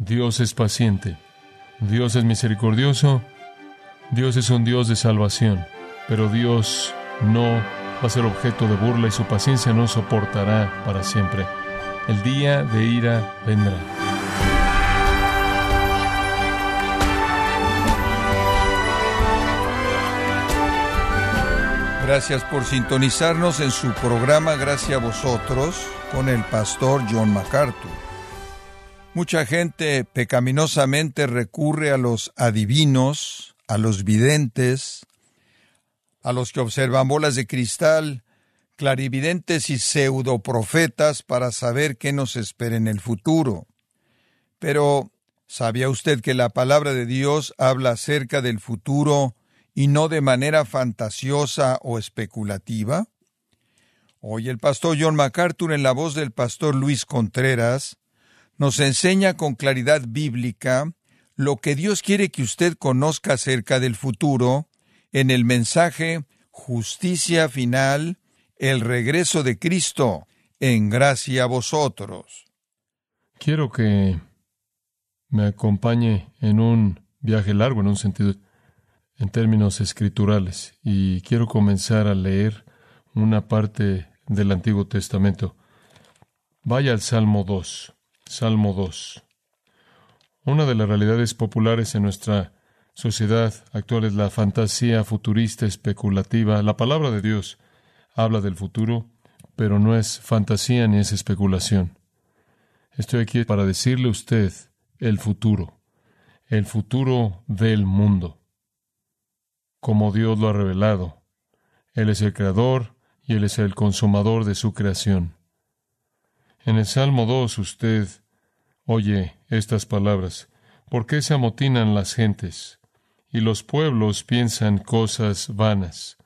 Dios es paciente, Dios es misericordioso, Dios es un Dios de salvación, pero Dios no va a ser objeto de burla y su paciencia no soportará para siempre. El día de ira vendrá. Gracias por sintonizarnos en su programa Gracias a vosotros con el pastor John MacArthur. Mucha gente pecaminosamente recurre a los adivinos, a los videntes, a los que observan bolas de cristal, clarividentes y pseudoprofetas para saber qué nos espera en el futuro. Pero, ¿sabía usted que la palabra de Dios habla acerca del futuro y no de manera fantasiosa o especulativa? Hoy el pastor John MacArthur en la voz del pastor Luis Contreras nos enseña con claridad bíblica lo que Dios quiere que usted conozca acerca del futuro en el mensaje Justicia Final, el regreso de Cristo, en gracia a vosotros. Quiero que me acompañe en un viaje largo, en un sentido en términos escriturales y quiero comenzar a leer una parte del Antiguo Testamento. Vaya al Salmo 2. Salmo 2. Una de las realidades populares en nuestra sociedad actual es la fantasía futurista especulativa. La palabra de Dios habla del futuro, pero no es fantasía ni es especulación. Estoy aquí para decirle a usted el futuro, el futuro del mundo como Dios lo ha revelado. Él es el creador y Él es el consumador de su creación. En el Salmo 2 usted oye estas palabras. ¿Por qué se amotinan las gentes? Y los pueblos piensan cosas vanas.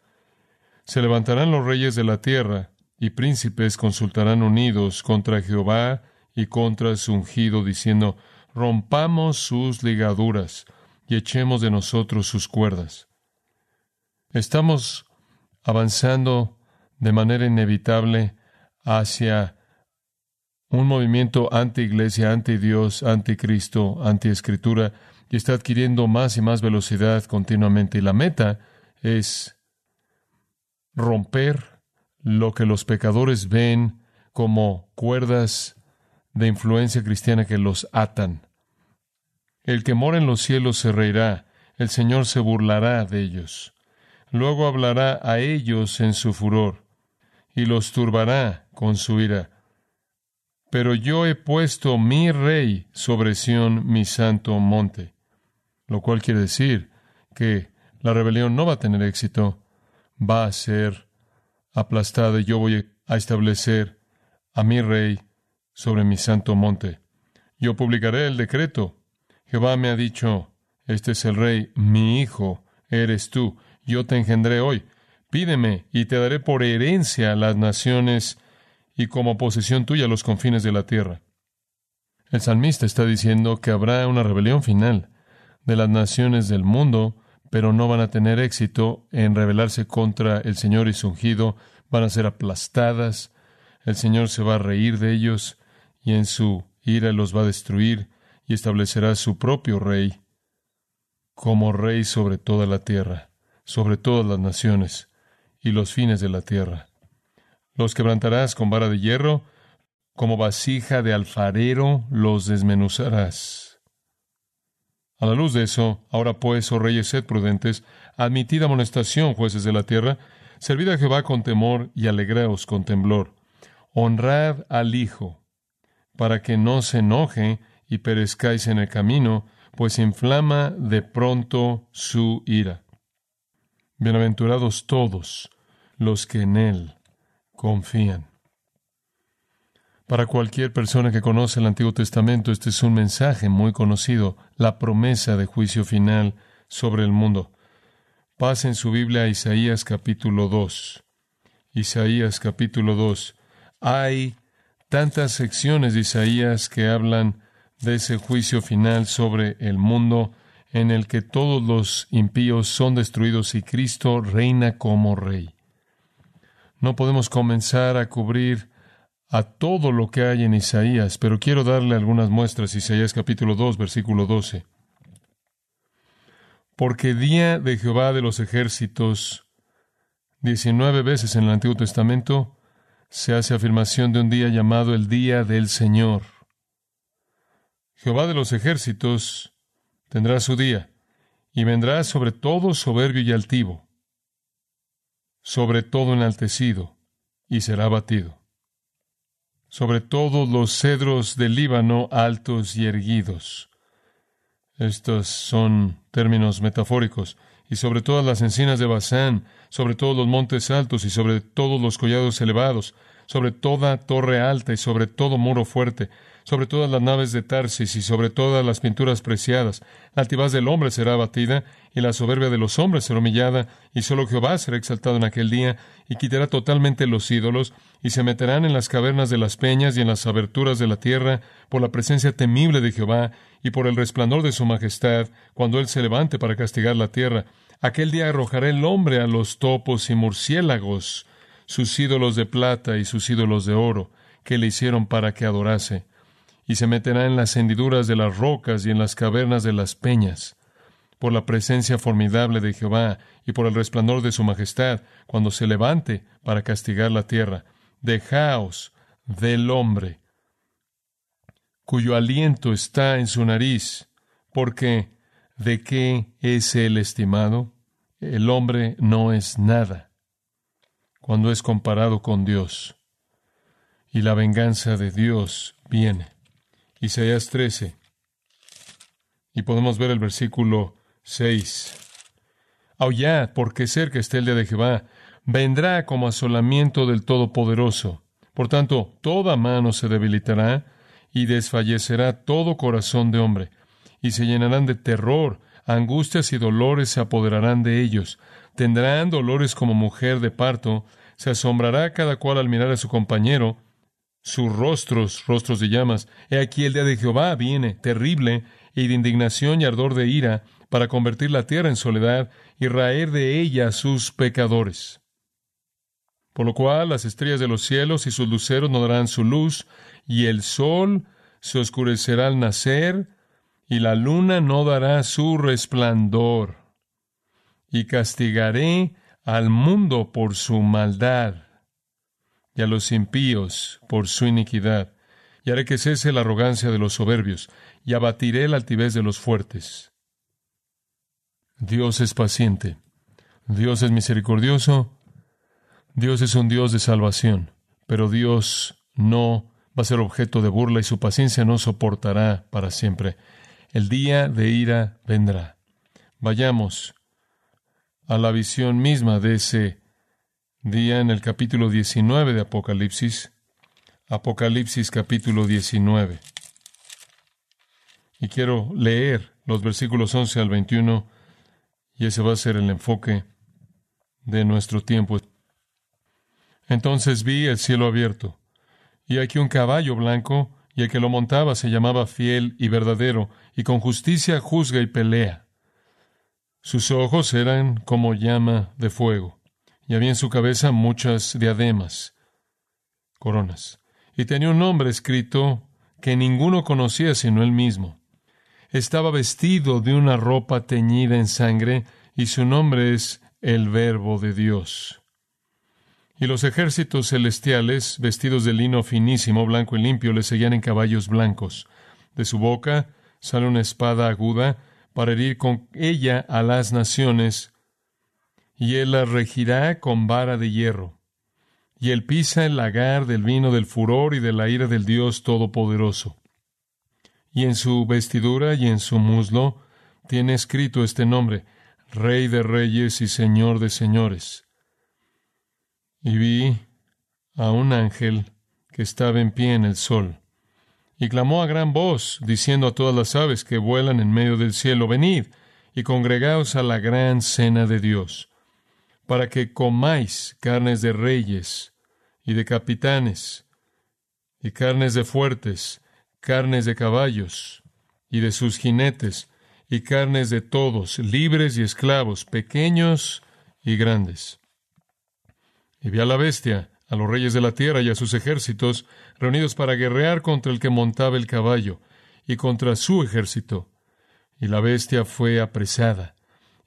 Se levantarán los reyes de la tierra, y príncipes consultarán unidos contra Jehová y contra su ungido, diciendo, rompamos sus ligaduras y echemos de nosotros sus cuerdas. Estamos avanzando de manera inevitable hacia un movimiento anti-iglesia, anti-Dios, anti-Cristo, anti-escritura, y está adquiriendo más y más velocidad continuamente. Y la meta es romper lo que los pecadores ven como cuerdas de influencia cristiana que los atan. El que mora en los cielos se reirá, el Señor se burlará de ellos. Luego hablará a ellos en su furor y los turbará con su ira. Pero yo he puesto mi rey sobre Sión, mi santo monte. Lo cual quiere decir que la rebelión no va a tener éxito, va a ser aplastada y yo voy a establecer a mi rey sobre mi santo monte. Yo publicaré el decreto. Jehová me ha dicho, este es el rey, mi hijo, eres tú yo te engendré hoy. Pídeme y te daré por herencia las naciones y como posesión tuya los confines de la tierra. El salmista está diciendo que habrá una rebelión final de las naciones del mundo, pero no van a tener éxito en rebelarse contra el Señor y su ungido, van a ser aplastadas, el Señor se va a reír de ellos y en su ira los va a destruir y establecerá su propio rey como rey sobre toda la tierra sobre todas las naciones y los fines de la tierra. Los quebrantarás con vara de hierro, como vasija de alfarero los desmenuzarás. A la luz de eso, ahora pues, oh reyes, sed prudentes, admitid amonestación, jueces de la tierra, servid a Jehová con temor y alegraos con temblor. Honrad al Hijo, para que no se enoje y perezcáis en el camino, pues inflama de pronto su ira. Bienaventurados todos los que en Él confían. Para cualquier persona que conoce el Antiguo Testamento, este es un mensaje muy conocido, la promesa de juicio final sobre el mundo. Pasen su Biblia a Isaías capítulo 2. Isaías capítulo 2. Hay tantas secciones de Isaías que hablan de ese juicio final sobre el mundo en el que todos los impíos son destruidos y Cristo reina como rey. No podemos comenzar a cubrir a todo lo que hay en Isaías, pero quiero darle algunas muestras. Isaías capítulo 2, versículo 12. Porque día de Jehová de los ejércitos, 19 veces en el Antiguo Testamento, se hace afirmación de un día llamado el día del Señor. Jehová de los ejércitos tendrá su día, y vendrá sobre todo soberbio y altivo, sobre todo enaltecido, y será batido. Sobre todos los cedros del Líbano altos y erguidos. Estos son términos metafóricos. Y sobre todas las encinas de Bazán, sobre todos los montes altos y sobre todos los collados elevados, sobre toda torre alta y sobre todo muro fuerte, sobre todas las naves de Tarsis y sobre todas las pinturas preciadas. La altivaz del hombre será abatida y la soberbia de los hombres será humillada, y solo Jehová será exaltado en aquel día, y quitará totalmente los ídolos, y se meterán en las cavernas de las peñas y en las aberturas de la tierra, por la presencia temible de Jehová, y por el resplandor de su majestad, cuando él se levante para castigar la tierra. Aquel día arrojará el hombre a los topos y murciélagos, sus ídolos de plata y sus ídolos de oro, que le hicieron para que adorase y se meterá en las hendiduras de las rocas y en las cavernas de las peñas, por la presencia formidable de Jehová y por el resplandor de su majestad, cuando se levante para castigar la tierra. Dejaos del hombre, cuyo aliento está en su nariz, porque ¿de qué es el estimado? El hombre no es nada cuando es comparado con Dios. Y la venganza de Dios viene. Isaías 13. Y podemos ver el versículo 6. Aullad, porque cerca está el día de Jehová. Vendrá como asolamiento del Todopoderoso. Por tanto, toda mano se debilitará y desfallecerá todo corazón de hombre. Y se llenarán de terror, angustias y dolores se apoderarán de ellos. Tendrán dolores como mujer de parto. Se asombrará cada cual al mirar a su compañero sus rostros, rostros de llamas. He aquí el día de Jehová viene, terrible, y de indignación y ardor de ira, para convertir la tierra en soledad y raer de ella a sus pecadores. Por lo cual las estrellas de los cielos y sus luceros no darán su luz, y el sol se oscurecerá al nacer, y la luna no dará su resplandor. Y castigaré al mundo por su maldad y a los impíos por su iniquidad, y haré que cese la arrogancia de los soberbios, y abatiré la altivez de los fuertes. Dios es paciente, Dios es misericordioso, Dios es un Dios de salvación, pero Dios no va a ser objeto de burla y su paciencia no soportará para siempre. El día de ira vendrá. Vayamos a la visión misma de ese día en el capítulo 19 de Apocalipsis. Apocalipsis capítulo 19. Y quiero leer los versículos 11 al 21 y ese va a ser el enfoque de nuestro tiempo. Entonces vi el cielo abierto y aquí un caballo blanco y el que lo montaba se llamaba fiel y verdadero y con justicia juzga y pelea. Sus ojos eran como llama de fuego y había en su cabeza muchas diademas, coronas, y tenía un nombre escrito que ninguno conocía sino él mismo. Estaba vestido de una ropa teñida en sangre, y su nombre es el Verbo de Dios. Y los ejércitos celestiales, vestidos de lino finísimo, blanco y limpio, le seguían en caballos blancos. De su boca sale una espada aguda para herir con ella a las naciones y él la regirá con vara de hierro. Y él pisa el lagar del vino del furor y de la ira del Dios Todopoderoso. Y en su vestidura y en su muslo tiene escrito este nombre, Rey de Reyes y Señor de Señores. Y vi a un ángel que estaba en pie en el sol, y clamó a gran voz, diciendo a todas las aves que vuelan en medio del cielo, Venid y congregaos a la gran cena de Dios para que comáis carnes de reyes y de capitanes, y carnes de fuertes, carnes de caballos y de sus jinetes, y carnes de todos, libres y esclavos, pequeños y grandes. Y vi a la bestia, a los reyes de la tierra y a sus ejércitos, reunidos para guerrear contra el que montaba el caballo y contra su ejército. Y la bestia fue apresada,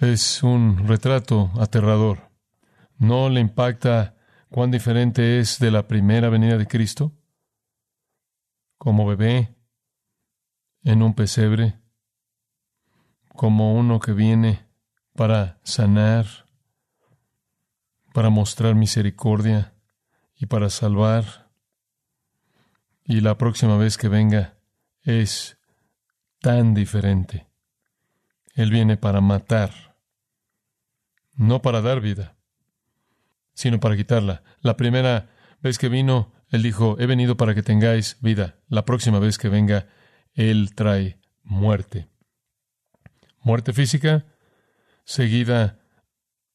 Es un retrato aterrador. ¿No le impacta cuán diferente es de la primera venida de Cristo? Como bebé, en un pesebre, como uno que viene para sanar, para mostrar misericordia y para salvar. Y la próxima vez que venga es tan diferente. Él viene para matar, no para dar vida, sino para quitarla. La primera vez que vino, Él dijo, he venido para que tengáis vida. La próxima vez que venga, Él trae muerte. Muerte física, seguida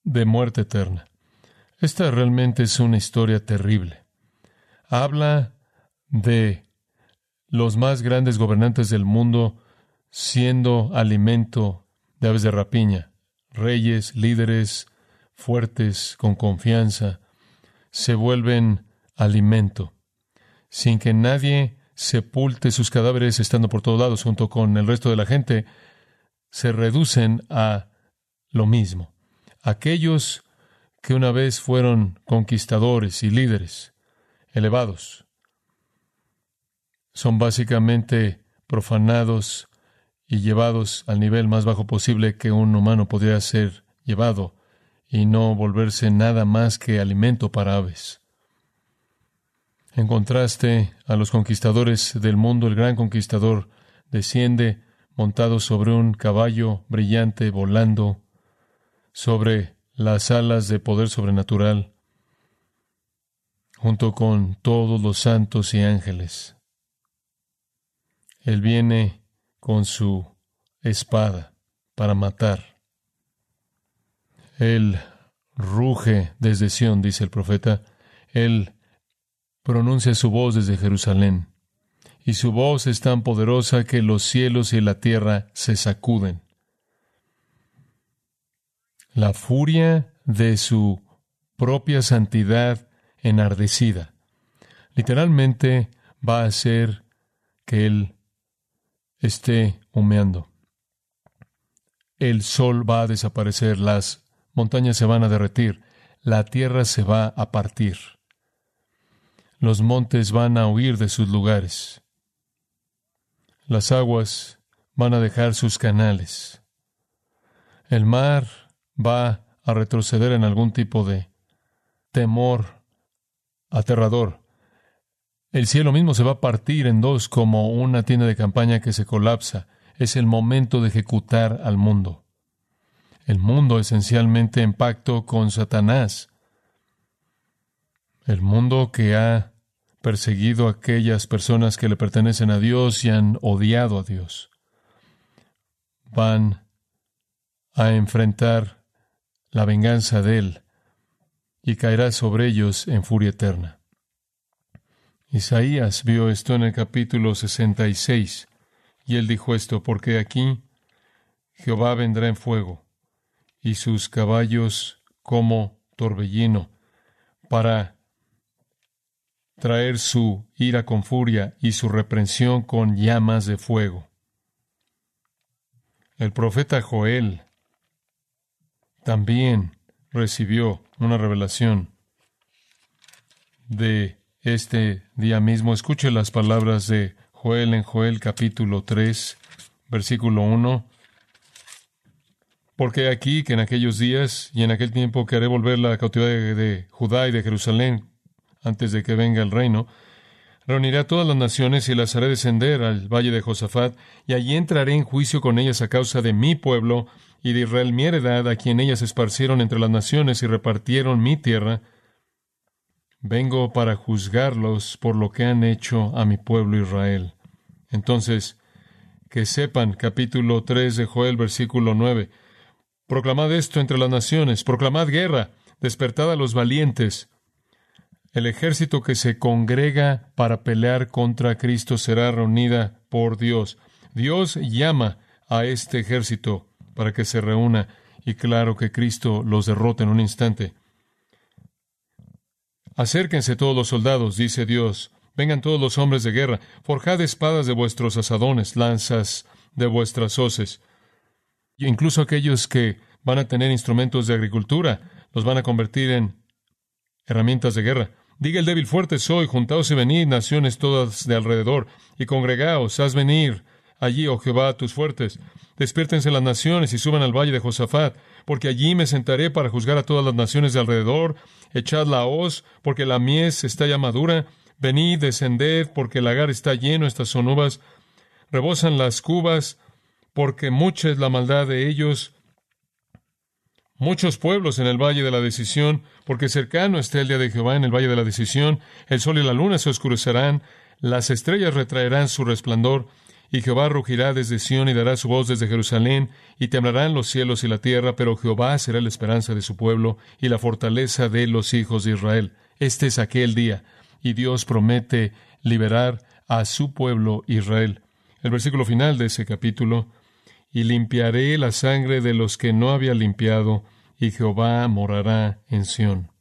de muerte eterna. Esta realmente es una historia terrible. Habla de los más grandes gobernantes del mundo siendo alimento de aves de rapiña, reyes, líderes fuertes, con confianza, se vuelven alimento, sin que nadie sepulte sus cadáveres estando por todos lados junto con el resto de la gente, se reducen a lo mismo. Aquellos que una vez fueron conquistadores y líderes elevados son básicamente profanados y llevados al nivel más bajo posible que un humano podría ser llevado y no volverse nada más que alimento para aves. En contraste a los conquistadores del mundo, el gran conquistador desciende montado sobre un caballo brillante volando sobre las alas de poder sobrenatural, junto con todos los santos y ángeles. Él viene con su espada para matar. Él ruge desde Sión, dice el profeta. Él pronuncia su voz desde Jerusalén. Y su voz es tan poderosa que los cielos y la tierra se sacuden la furia de su propia santidad enardecida. Literalmente va a hacer que Él esté humeando. El sol va a desaparecer, las montañas se van a derretir, la tierra se va a partir, los montes van a huir de sus lugares, las aguas van a dejar sus canales, el mar va a retroceder en algún tipo de temor aterrador. El cielo mismo se va a partir en dos como una tienda de campaña que se colapsa. Es el momento de ejecutar al mundo. El mundo esencialmente en pacto con Satanás. El mundo que ha perseguido a aquellas personas que le pertenecen a Dios y han odiado a Dios. Van a enfrentar la venganza de Él y caerá sobre ellos en furia eterna. Isaías vio esto en el capítulo 66 y él dijo esto, porque aquí Jehová vendrá en fuego y sus caballos como torbellino para traer su ira con furia y su reprensión con llamas de fuego. El profeta Joel también recibió una revelación de este día mismo. Escuche las palabras de Joel en Joel capítulo 3, versículo 1. Porque aquí que en aquellos días y en aquel tiempo que haré volver la cautividad de, de Judá y de Jerusalén antes de que venga el reino, Reuniré a todas las naciones y las haré descender al valle de Josafat, y allí entraré en juicio con ellas a causa de mi pueblo y de Israel mi heredad, a quien ellas esparcieron entre las naciones y repartieron mi tierra. Vengo para juzgarlos por lo que han hecho a mi pueblo Israel. Entonces, que sepan, capítulo 3 de Joel, versículo 9, proclamad esto entre las naciones, proclamad guerra, despertad a los valientes. El ejército que se congrega para pelear contra Cristo será reunida por Dios. Dios llama a este ejército para que se reúna y claro que Cristo los derrota en un instante. Acérquense todos los soldados, dice Dios, vengan todos los hombres de guerra, forjad espadas de vuestros asadones, lanzas de vuestras hoces. Incluso aquellos que van a tener instrumentos de agricultura, los van a convertir en herramientas de guerra. Diga el débil fuerte soy, juntaos y venid, naciones todas de alrededor, y congregaos, haz venir allí, oh Jehová, tus fuertes. Despiértense las naciones y suban al valle de Josafat, porque allí me sentaré para juzgar a todas las naciones de alrededor. Echad la hoz, porque la mies está ya madura. Venid, descended, porque el lagar está lleno, estas son uvas. Rebosan las cubas, porque mucha es la maldad de ellos. Muchos pueblos en el valle de la decisión, porque cercano está el día de Jehová en el valle de la decisión. El sol y la luna se oscurecerán, las estrellas retraerán su resplandor y Jehová rugirá desde Sión y dará su voz desde Jerusalén, y temblarán los cielos y la tierra, pero Jehová será la esperanza de su pueblo y la fortaleza de los hijos de Israel. Este es aquel día, y Dios promete liberar a su pueblo Israel. El versículo final de ese capítulo, y limpiaré la sangre de los que no había limpiado, y Jehová morará en Sión.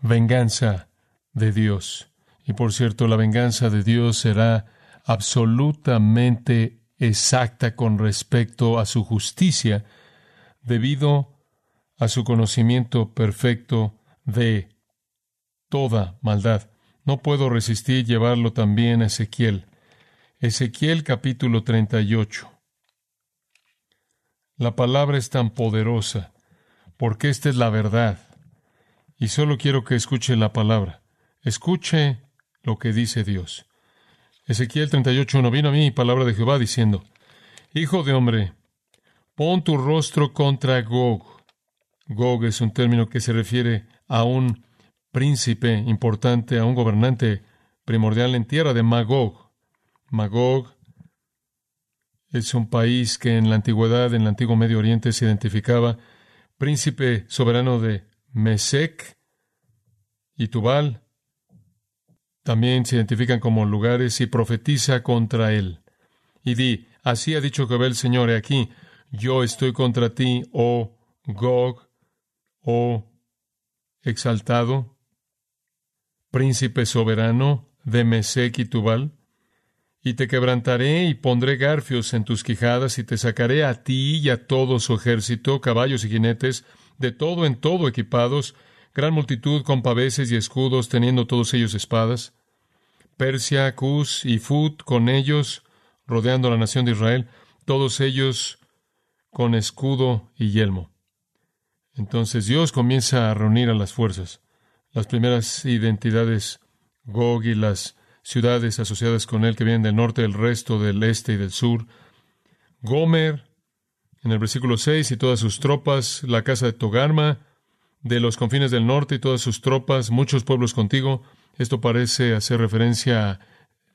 Venganza de Dios. Y por cierto, la venganza de Dios será absolutamente exacta con respecto a su justicia debido a su conocimiento perfecto de toda maldad. No puedo resistir llevarlo también a Ezequiel. Ezequiel capítulo 38. La palabra es tan poderosa porque esta es la verdad. Y solo quiero que escuche la palabra. Escuche lo que dice Dios. Ezequiel 38.1 vino a mí palabra de Jehová diciendo, Hijo de hombre, pon tu rostro contra Gog. Gog es un término que se refiere a un príncipe importante, a un gobernante primordial en tierra de Magog. Magog es un país que en la antigüedad, en el antiguo Medio Oriente, se identificaba príncipe soberano de Mesec y Tubal, también se identifican como lugares y profetiza contra él. Y di, así ha dicho Jehová el Señor, he aquí, yo estoy contra ti, oh Gog, oh exaltado, príncipe soberano de Mesec y Tubal, y te quebrantaré y pondré garfios en tus quijadas y te sacaré a ti y a todo su ejército, caballos y jinetes, de todo en todo equipados, gran multitud con paveses y escudos, teniendo todos ellos espadas. Persia, Cus y Fut con ellos, rodeando la nación de Israel, todos ellos con escudo y yelmo. Entonces Dios comienza a reunir a las fuerzas, las primeras identidades, Gog y las ciudades asociadas con él que vienen del norte, del resto del este y del sur, Gomer, en el versículo 6, y todas sus tropas, la casa de Togarma, de los confines del norte y todas sus tropas, muchos pueblos contigo, esto parece hacer referencia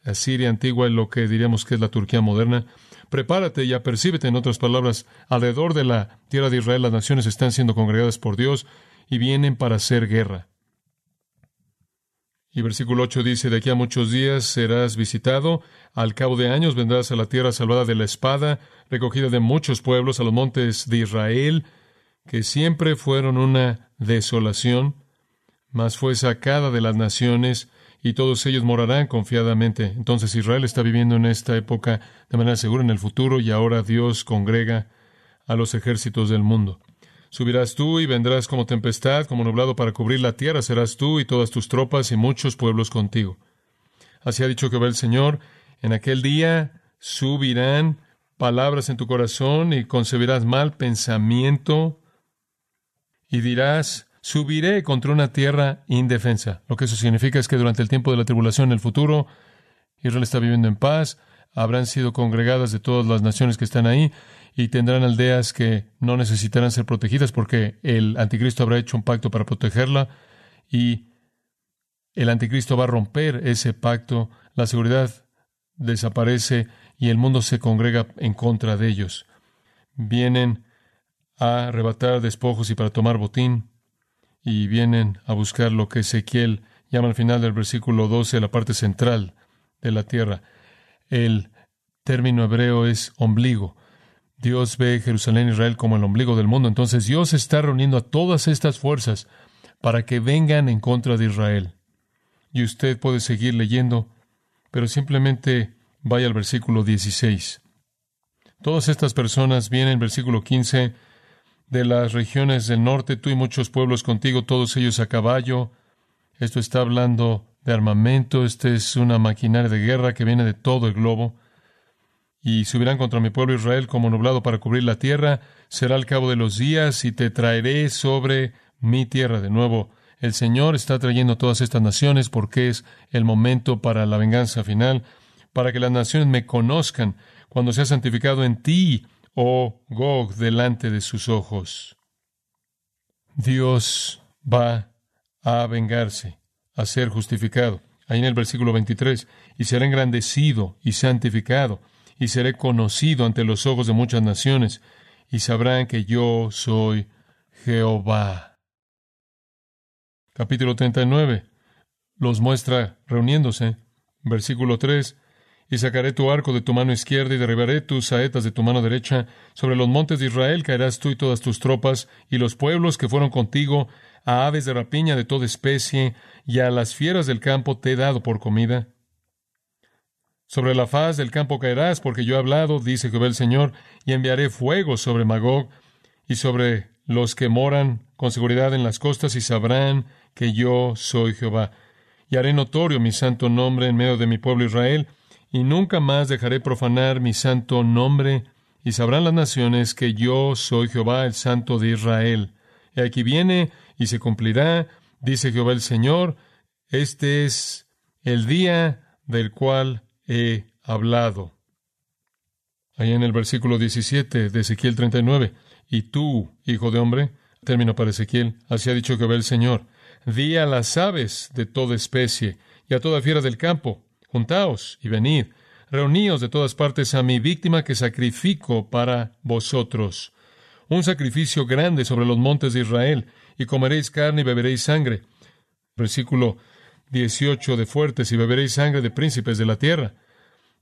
a Siria antigua y lo que diríamos que es la Turquía moderna. Prepárate y apercíbete, en otras palabras, alrededor de la tierra de Israel las naciones están siendo congregadas por Dios y vienen para hacer guerra. Y versículo 8 dice, de aquí a muchos días serás visitado, al cabo de años vendrás a la tierra salvada de la espada, recogida de muchos pueblos, a los montes de Israel, que siempre fueron una desolación, mas fue sacada de las naciones y todos ellos morarán confiadamente. Entonces Israel está viviendo en esta época de manera segura en el futuro y ahora Dios congrega a los ejércitos del mundo. Subirás tú y vendrás como tempestad, como nublado para cubrir la tierra, serás tú y todas tus tropas y muchos pueblos contigo. Así ha dicho que va el Señor, en aquel día subirán palabras en tu corazón y concebirás mal pensamiento y dirás, subiré contra una tierra indefensa. Lo que eso significa es que durante el tiempo de la tribulación en el futuro, Israel está viviendo en paz, habrán sido congregadas de todas las naciones que están ahí y tendrán aldeas que no necesitarán ser protegidas porque el anticristo habrá hecho un pacto para protegerla y el anticristo va a romper ese pacto, la seguridad desaparece y el mundo se congrega en contra de ellos. Vienen a arrebatar despojos y para tomar botín, y vienen a buscar lo que Ezequiel llama al final del versículo 12 la parte central de la tierra. El término hebreo es ombligo. Dios ve Jerusalén Israel como el ombligo del mundo. Entonces Dios está reuniendo a todas estas fuerzas para que vengan en contra de Israel. Y usted puede seguir leyendo, pero simplemente vaya al versículo 16. Todas estas personas vienen, versículo 15, de las regiones del norte, tú y muchos pueblos contigo, todos ellos a caballo. Esto está hablando de armamento, esta es una maquinaria de guerra que viene de todo el globo. Y subirán contra mi pueblo Israel como nublado para cubrir la tierra, será al cabo de los días y te traeré sobre mi tierra de nuevo. El Señor está trayendo todas estas naciones porque es el momento para la venganza final, para que las naciones me conozcan cuando sea santificado en ti, oh Gog, delante de sus ojos. Dios va a vengarse, a ser justificado. Ahí en el versículo 23, y será engrandecido y santificado, y seré conocido ante los ojos de muchas naciones, y sabrán que yo soy Jehová. Capítulo 39. Los muestra reuniéndose. Versículo 3 y sacaré tu arco de tu mano izquierda y derribaré tus saetas de tu mano derecha. Sobre los montes de Israel caerás tú y todas tus tropas, y los pueblos que fueron contigo, a aves de rapiña de toda especie, y a las fieras del campo te he dado por comida. Sobre la faz del campo caerás, porque yo he hablado, dice Jehová el Señor, y enviaré fuego sobre Magog y sobre los que moran con seguridad en las costas, y sabrán que yo soy Jehová. Y haré notorio mi santo nombre en medio de mi pueblo Israel, y nunca más dejaré profanar mi santo nombre, y sabrán las naciones que yo soy Jehová, el Santo de Israel. Y aquí viene y se cumplirá, dice Jehová el Señor, este es el día del cual he hablado. Ahí en el versículo 17 de Ezequiel 39, y tú, hijo de hombre, término para Ezequiel, así ha dicho Jehová el Señor, di a las aves de toda especie y a toda fiera del campo, Juntaos y venid, reuníos de todas partes a mi víctima que sacrifico para vosotros. Un sacrificio grande sobre los montes de Israel, y comeréis carne y beberéis sangre. Versículo 18 de fuertes, y beberéis sangre de príncipes de la tierra,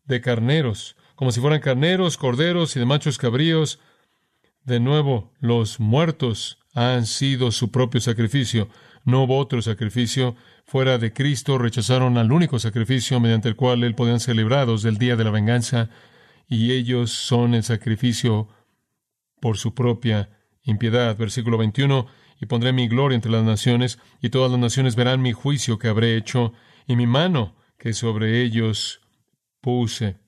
de carneros, como si fueran carneros, corderos y de machos cabríos. De nuevo, los muertos han sido su propio sacrificio. No hubo otro sacrificio fuera de Cristo, rechazaron al único sacrificio mediante el cual Él podían ser librados del día de la venganza, y ellos son el sacrificio por su propia impiedad. Versículo 21, y pondré mi gloria entre las naciones, y todas las naciones verán mi juicio que habré hecho, y mi mano que sobre ellos puse.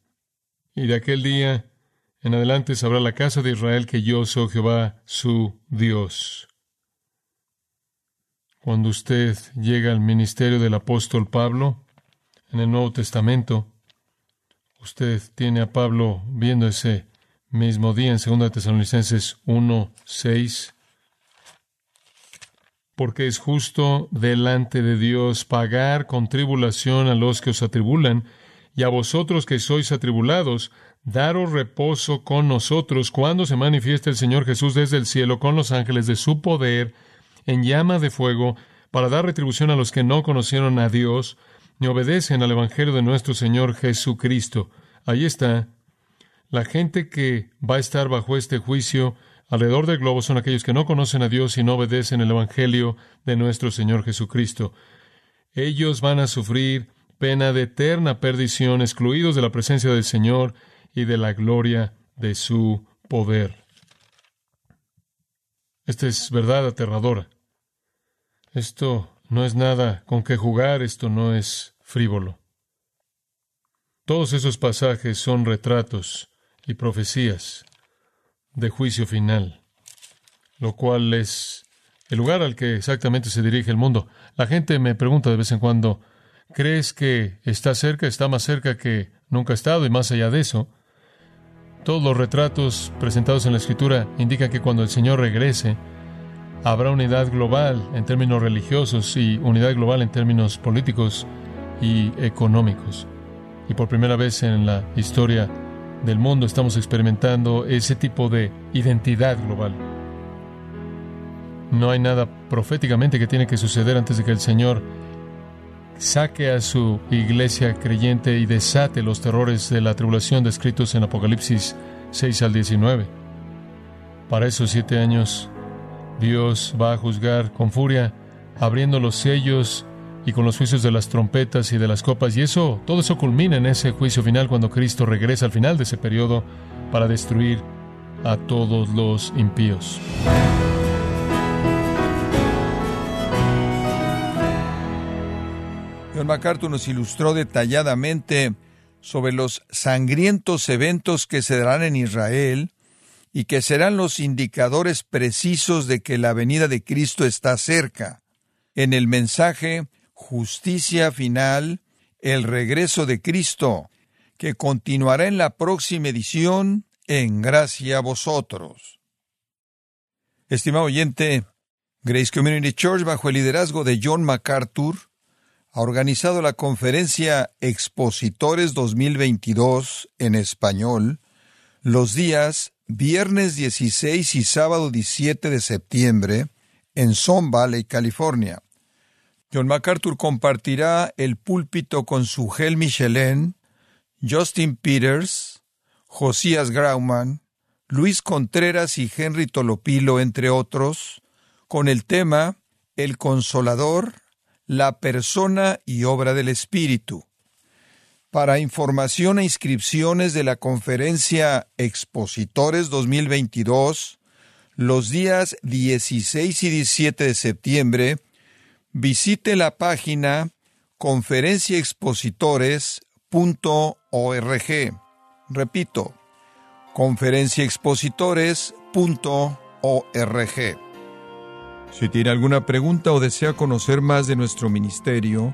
Y de aquel día en adelante sabrá la casa de Israel que yo soy Jehová su Dios. Cuando usted llega al ministerio del apóstol Pablo, en el Nuevo Testamento, usted tiene a Pablo viendo ese mismo día en 2 Tesalonicenses 1, 6, porque es justo delante de Dios pagar con tribulación a los que os atribulan, y a vosotros que sois atribulados, daros reposo con nosotros cuando se manifieste el Señor Jesús desde el cielo con los ángeles de su poder, en llama de fuego para dar retribución a los que no conocieron a Dios ni obedecen al Evangelio de nuestro Señor Jesucristo. Ahí está. La gente que va a estar bajo este juicio alrededor del globo son aquellos que no conocen a Dios y no obedecen el Evangelio de nuestro Señor Jesucristo. Ellos van a sufrir pena de eterna perdición, excluidos de la presencia del Señor y de la gloria de su poder. Esta es verdad aterradora. Esto no es nada con que jugar, esto no es frívolo. Todos esos pasajes son retratos y profecías de juicio final, lo cual es el lugar al que exactamente se dirige el mundo. La gente me pregunta de vez en cuando, ¿crees que está cerca? Está más cerca que nunca ha estado y más allá de eso. Todos los retratos presentados en la Escritura indican que cuando el Señor regrese, habrá unidad global en términos religiosos y unidad global en términos políticos y económicos. Y por primera vez en la historia del mundo estamos experimentando ese tipo de identidad global. No hay nada proféticamente que tiene que suceder antes de que el Señor saque a su iglesia creyente y desate los terrores de la tribulación descritos en Apocalipsis 6 al 19. Para esos siete años, Dios va a juzgar con furia, abriendo los sellos y con los juicios de las trompetas y de las copas. Y eso, todo eso culmina en ese juicio final cuando Cristo regresa al final de ese periodo para destruir a todos los impíos. John MacArthur nos ilustró detalladamente sobre los sangrientos eventos que se darán en Israel y que serán los indicadores precisos de que la venida de Cristo está cerca. En el mensaje Justicia Final, el regreso de Cristo, que continuará en la próxima edición en Gracia a vosotros. Estimado oyente, Grace Community Church, bajo el liderazgo de John MacArthur, ha organizado la conferencia Expositores 2022 en español los días viernes 16 y sábado 17 de septiembre en Son Valley, California. John MacArthur compartirá el púlpito con su gel Michelin, Justin Peters, Josías Grauman, Luis Contreras y Henry Tolopilo, entre otros, con el tema El Consolador, la persona y obra del Espíritu. Para información e inscripciones de la conferencia Expositores 2022, los días 16 y 17 de septiembre, visite la página conferenciaexpositores.org. Repito, conferenciaexpositores.org. Si tiene alguna pregunta o desea conocer más de nuestro ministerio,